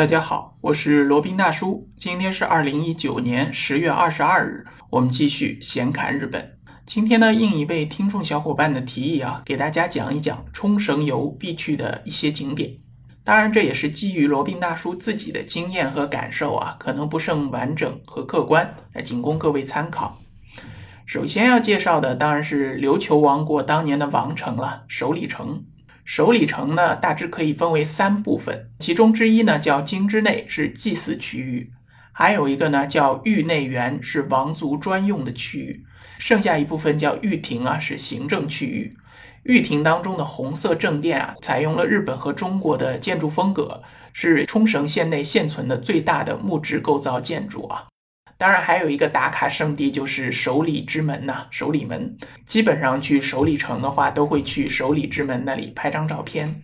大家好，我是罗宾大叔。今天是二零一九年十月二十二日，我们继续闲侃日本。今天呢，应一位听众小伙伴的提议啊，给大家讲一讲冲绳游必去的一些景点。当然，这也是基于罗宾大叔自己的经验和感受啊，可能不甚完整和客观，来仅供各位参考。首先要介绍的当然是琉球王国当年的王城了——首里城。首里城呢，大致可以分为三部分，其中之一呢叫京之内，是祭祀区域；还有一个呢叫域内园，是王族专用的区域；剩下一部分叫御庭啊，是行政区域。御庭当中的红色正殿啊，采用了日本和中国的建筑风格，是冲绳县内现存的最大的木质构造建筑啊。当然，还有一个打卡圣地就是首里之门呐，首里门。基本上去首里城的话，都会去首里之门那里拍张照片。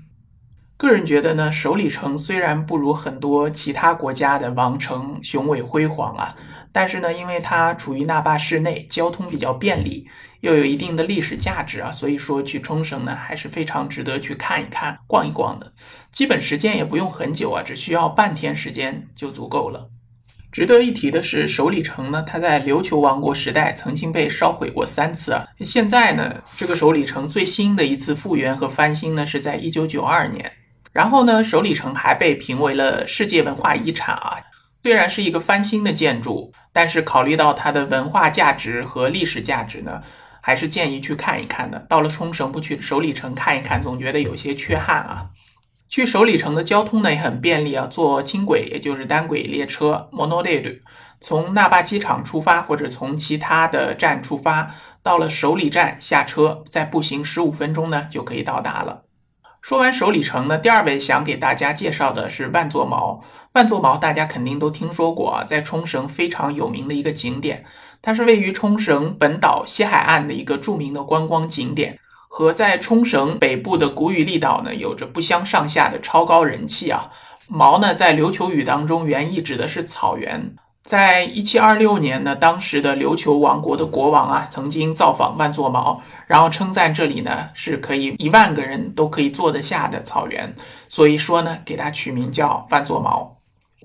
个人觉得呢，首里城虽然不如很多其他国家的王城雄伟辉煌啊，但是呢，因为它处于那霸市内，交通比较便利，又有一定的历史价值啊，所以说去冲绳呢还是非常值得去看一看、逛一逛的。基本时间也不用很久啊，只需要半天时间就足够了。值得一提的是，首里城呢，它在琉球王国时代曾经被烧毁过三次啊。现在呢，这个首里城最新的一次复原和翻新呢，是在一九九二年。然后呢，首里城还被评为了世界文化遗产啊。虽然是一个翻新的建筑，但是考虑到它的文化价值和历史价值呢，还是建议去看一看的。到了冲绳不去首里城看一看，总觉得有些缺憾啊。去首里城的交通呢也很便利啊，坐轻轨也就是单轨列车 Monorail，从那霸机场出发或者从其他的站出发，到了首里站下车，再步行十五分钟呢就可以到达了。说完首里城呢，第二位想给大家介绍的是万座毛。万座毛大家肯定都听说过啊，在冲绳非常有名的一个景点，它是位于冲绳本岛西海岸的一个著名的观光景点。和在冲绳北部的古宇利岛呢，有着不相上下的超高人气啊。毛呢，在琉球语当中原意指的是草原。在一七二六年呢，当时的琉球王国的国王啊，曾经造访万座毛，然后称赞这里呢是可以一万个人都可以坐得下的草原，所以说呢，给它取名叫万座毛。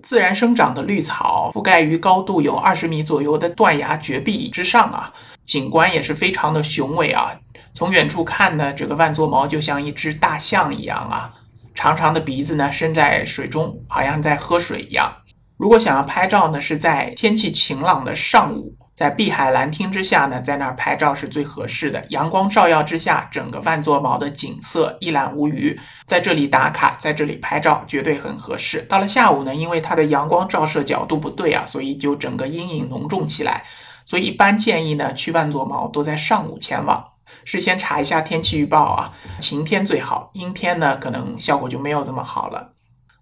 自然生长的绿草覆盖于高度有二十米左右的断崖绝壁之上啊，景观也是非常的雄伟啊。从远处看呢，这个万座毛就像一只大象一样啊，长长的鼻子呢伸在水中，好像在喝水一样。如果想要拍照呢，是在天气晴朗的上午，在碧海蓝天之下呢，在那儿拍照是最合适的。阳光照耀之下，整个万座毛的景色一览无余，在这里打卡，在这里拍照绝对很合适。到了下午呢，因为它的阳光照射角度不对啊，所以就整个阴影浓重起来。所以一般建议呢，去万座毛都在上午前往。事先查一下天气预报啊，晴天最好，阴天呢可能效果就没有这么好了。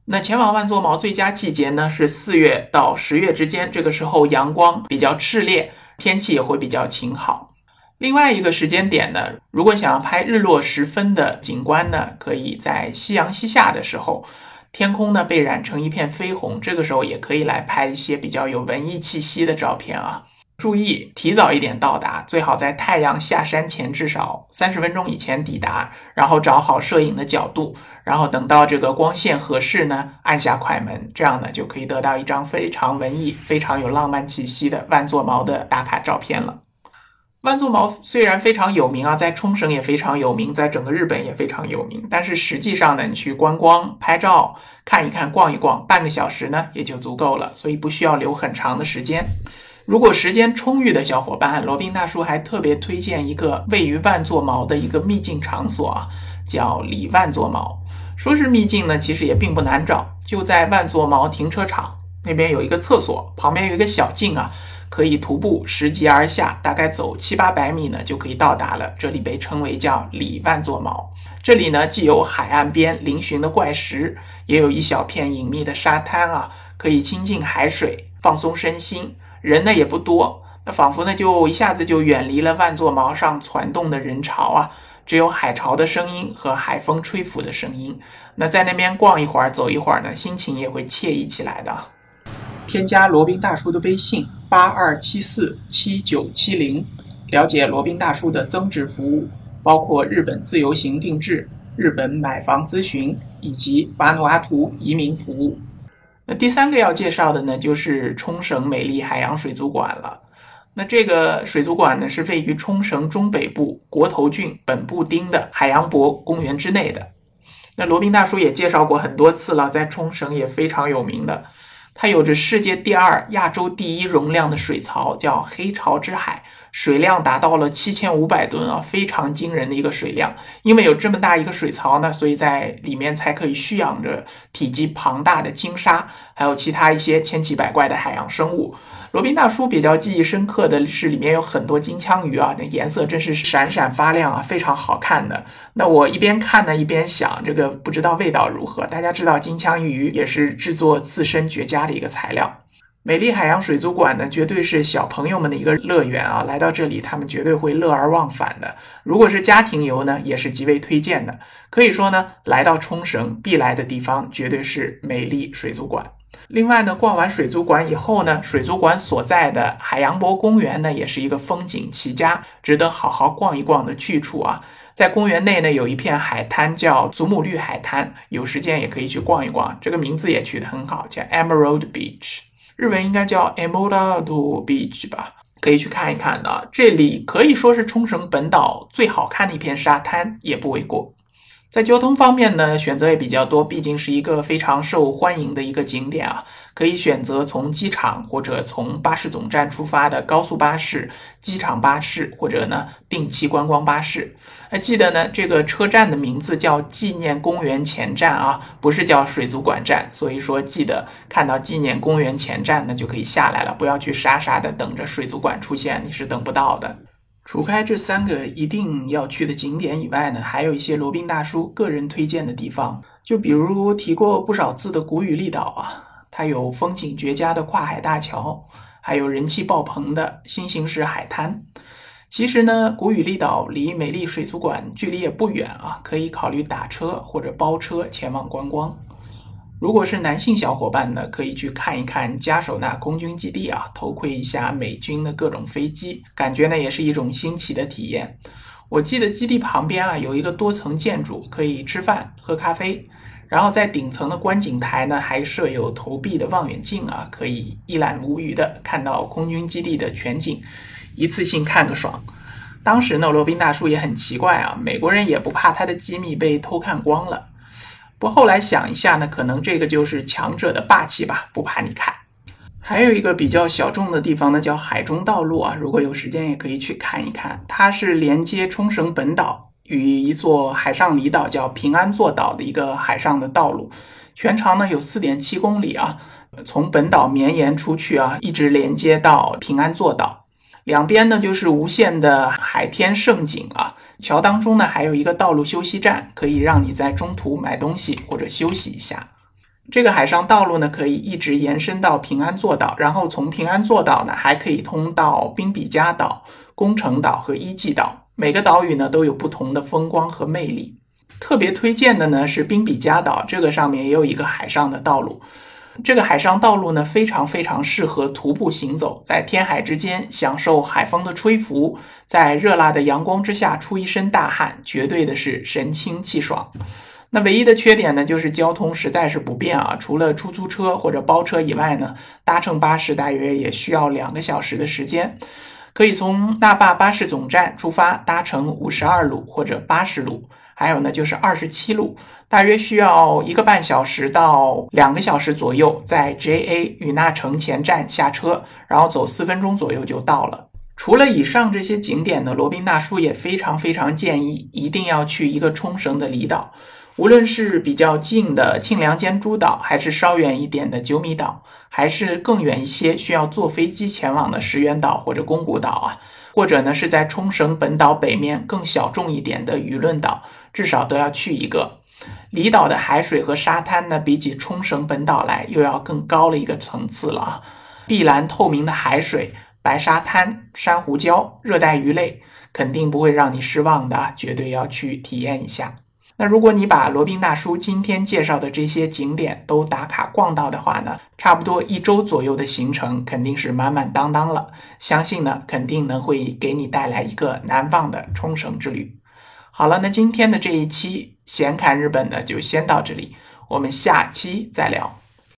那前往万座毛最佳季节呢是四月到十月之间，这个时候阳光比较炽烈，天气也会比较晴好。另外一个时间点呢，如果想要拍日落时分的景观呢，可以在夕阳西下的时候，天空呢被染成一片绯红，这个时候也可以来拍一些比较有文艺气息的照片啊。注意提早一点到达，最好在太阳下山前至少三十分钟以前抵达，然后找好摄影的角度，然后等到这个光线合适呢，按下快门，这样呢就可以得到一张非常文艺、非常有浪漫气息的万座毛的打卡照片了。万座毛虽然非常有名啊，在冲绳也非常有名，在整个日本也非常有名，但是实际上呢，你去观光、拍照、看一看、逛一逛，半个小时呢也就足够了，所以不需要留很长的时间。如果时间充裕的小伙伴，罗宾大叔还特别推荐一个位于万座毛的一个秘境场所啊，叫里万座毛。说是秘境呢，其实也并不难找，就在万座毛停车场那边有一个厕所，旁边有一个小径啊，可以徒步拾级而下，大概走七八百米呢就可以到达了。这里被称为叫里万座毛。这里呢既有海岸边嶙峋的怪石，也有一小片隐秘的沙滩啊，可以亲近海水，放松身心。人呢也不多，那仿佛呢就一下子就远离了万座毛上攒动的人潮啊，只有海潮的声音和海风吹拂的声音。那在那边逛一会儿、走一会儿呢，心情也会惬意起来的。添加罗宾大叔的微信八二七四七九七零，了解罗宾大叔的增值服务，包括日本自由行定制、日本买房咨询以及瓦努阿图移民服务。那第三个要介绍的呢，就是冲绳美丽海洋水族馆了。那这个水族馆呢，是位于冲绳中北部国头郡本部町的海洋博公园之内的。那罗宾大叔也介绍过很多次了，在冲绳也非常有名的。它有着世界第二、亚洲第一容量的水槽，叫黑潮之海，水量达到了七千五百吨啊，非常惊人的一个水量。因为有这么大一个水槽呢，所以在里面才可以蓄养着体积庞大的鲸鲨，还有其他一些千奇百怪的海洋生物。罗宾大叔比较记忆深刻的是，里面有很多金枪鱼啊，那颜色真是闪闪发亮啊，非常好看的。那我一边看呢，一边想，这个不知道味道如何。大家知道，金枪鱼也是制作刺身绝佳的一个材料。美丽海洋水族馆呢，绝对是小朋友们的一个乐园啊，来到这里，他们绝对会乐而忘返的。如果是家庭游呢，也是极为推荐的。可以说呢，来到冲绳必来的地方，绝对是美丽水族馆。另外呢，逛完水族馆以后呢，水族馆所在的海洋博公园呢，也是一个风景奇佳、值得好好逛一逛的去处啊。在公园内呢，有一片海滩叫祖母绿海滩，有时间也可以去逛一逛。这个名字也取得很好，叫 Emerald Beach，日文应该叫 Emerald Beach 吧，可以去看一看的。这里可以说是冲绳本岛最好看的一片沙滩，也不为过。在交通方面呢，选择也比较多，毕竟是一个非常受欢迎的一个景点啊。可以选择从机场或者从巴士总站出发的高速巴士、机场巴士，或者呢定期观光巴士。还记得呢，这个车站的名字叫纪念公园前站啊，不是叫水族馆站。所以说，记得看到纪念公园前站，那就可以下来了，不要去傻傻的等着水族馆出现，你是等不到的。除开这三个一定要去的景点以外呢，还有一些罗宾大叔个人推荐的地方，就比如提过不少次的古屿立岛啊，它有风景绝佳的跨海大桥，还有人气爆棚的新形式海滩。其实呢，古屿立岛离美丽水族馆距离也不远啊，可以考虑打车或者包车前往观光。如果是男性小伙伴呢，可以去看一看加手纳空军基地啊，偷窥一下美军的各种飞机，感觉呢也是一种新奇的体验。我记得基地旁边啊有一个多层建筑，可以吃饭喝咖啡，然后在顶层的观景台呢还设有投币的望远镜啊，可以一览无余的看到空军基地的全景，一次性看个爽。当时呢，罗宾大叔也很奇怪啊，美国人也不怕他的机密被偷看光了。不后来想一下呢，可能这个就是强者的霸气吧，不怕你看。还有一个比较小众的地方呢，叫海中道路啊，如果有时间也可以去看一看。它是连接冲绳本岛与一座海上离岛叫平安座岛的一个海上的道路，全长呢有四点七公里啊，从本岛绵延出去啊，一直连接到平安座岛。两边呢就是无限的海天盛景啊，桥当中呢还有一个道路休息站，可以让你在中途买东西或者休息一下。这个海上道路呢可以一直延伸到平安座岛，然后从平安座岛呢还可以通到宾比加岛、宫城岛和伊纪岛。每个岛屿呢都有不同的风光和魅力。特别推荐的呢是宾比加岛，这个上面也有一个海上的道路。这个海上道路呢，非常非常适合徒步行走，在天海之间享受海风的吹拂，在热辣的阳光之下出一身大汗，绝对的是神清气爽。那唯一的缺点呢，就是交通实在是不便啊，除了出租车或者包车以外呢，搭乘巴士大约也需要两个小时的时间。可以从那霸巴士总站出发，搭乘五十二路或者八十路，还有呢就是二十七路。大约需要一个半小时到两个小时左右，在 JA 与那城前站下车，然后走四分钟左右就到了。除了以上这些景点呢，罗宾大叔也非常非常建议一定要去一个冲绳的离岛，无论是比较近的庆良间诸岛，还是稍远一点的九米岛，还是更远一些需要坐飞机前往的石垣岛或者宫古岛啊，或者呢是在冲绳本岛北面更小众一点的舆论岛，至少都要去一个。离岛的海水和沙滩呢，比起冲绳本岛来，又要更高了一个层次了啊！碧蓝透明的海水、白沙滩、珊瑚礁、热带鱼类，肯定不会让你失望的，绝对要去体验一下。那如果你把罗宾大叔今天介绍的这些景点都打卡逛到的话呢，差不多一周左右的行程肯定是满满当当了。相信呢，肯定能会给你带来一个难忘的冲绳之旅。好了，那今天的这一期。闲侃日本呢，就先到这里，我们下期再聊。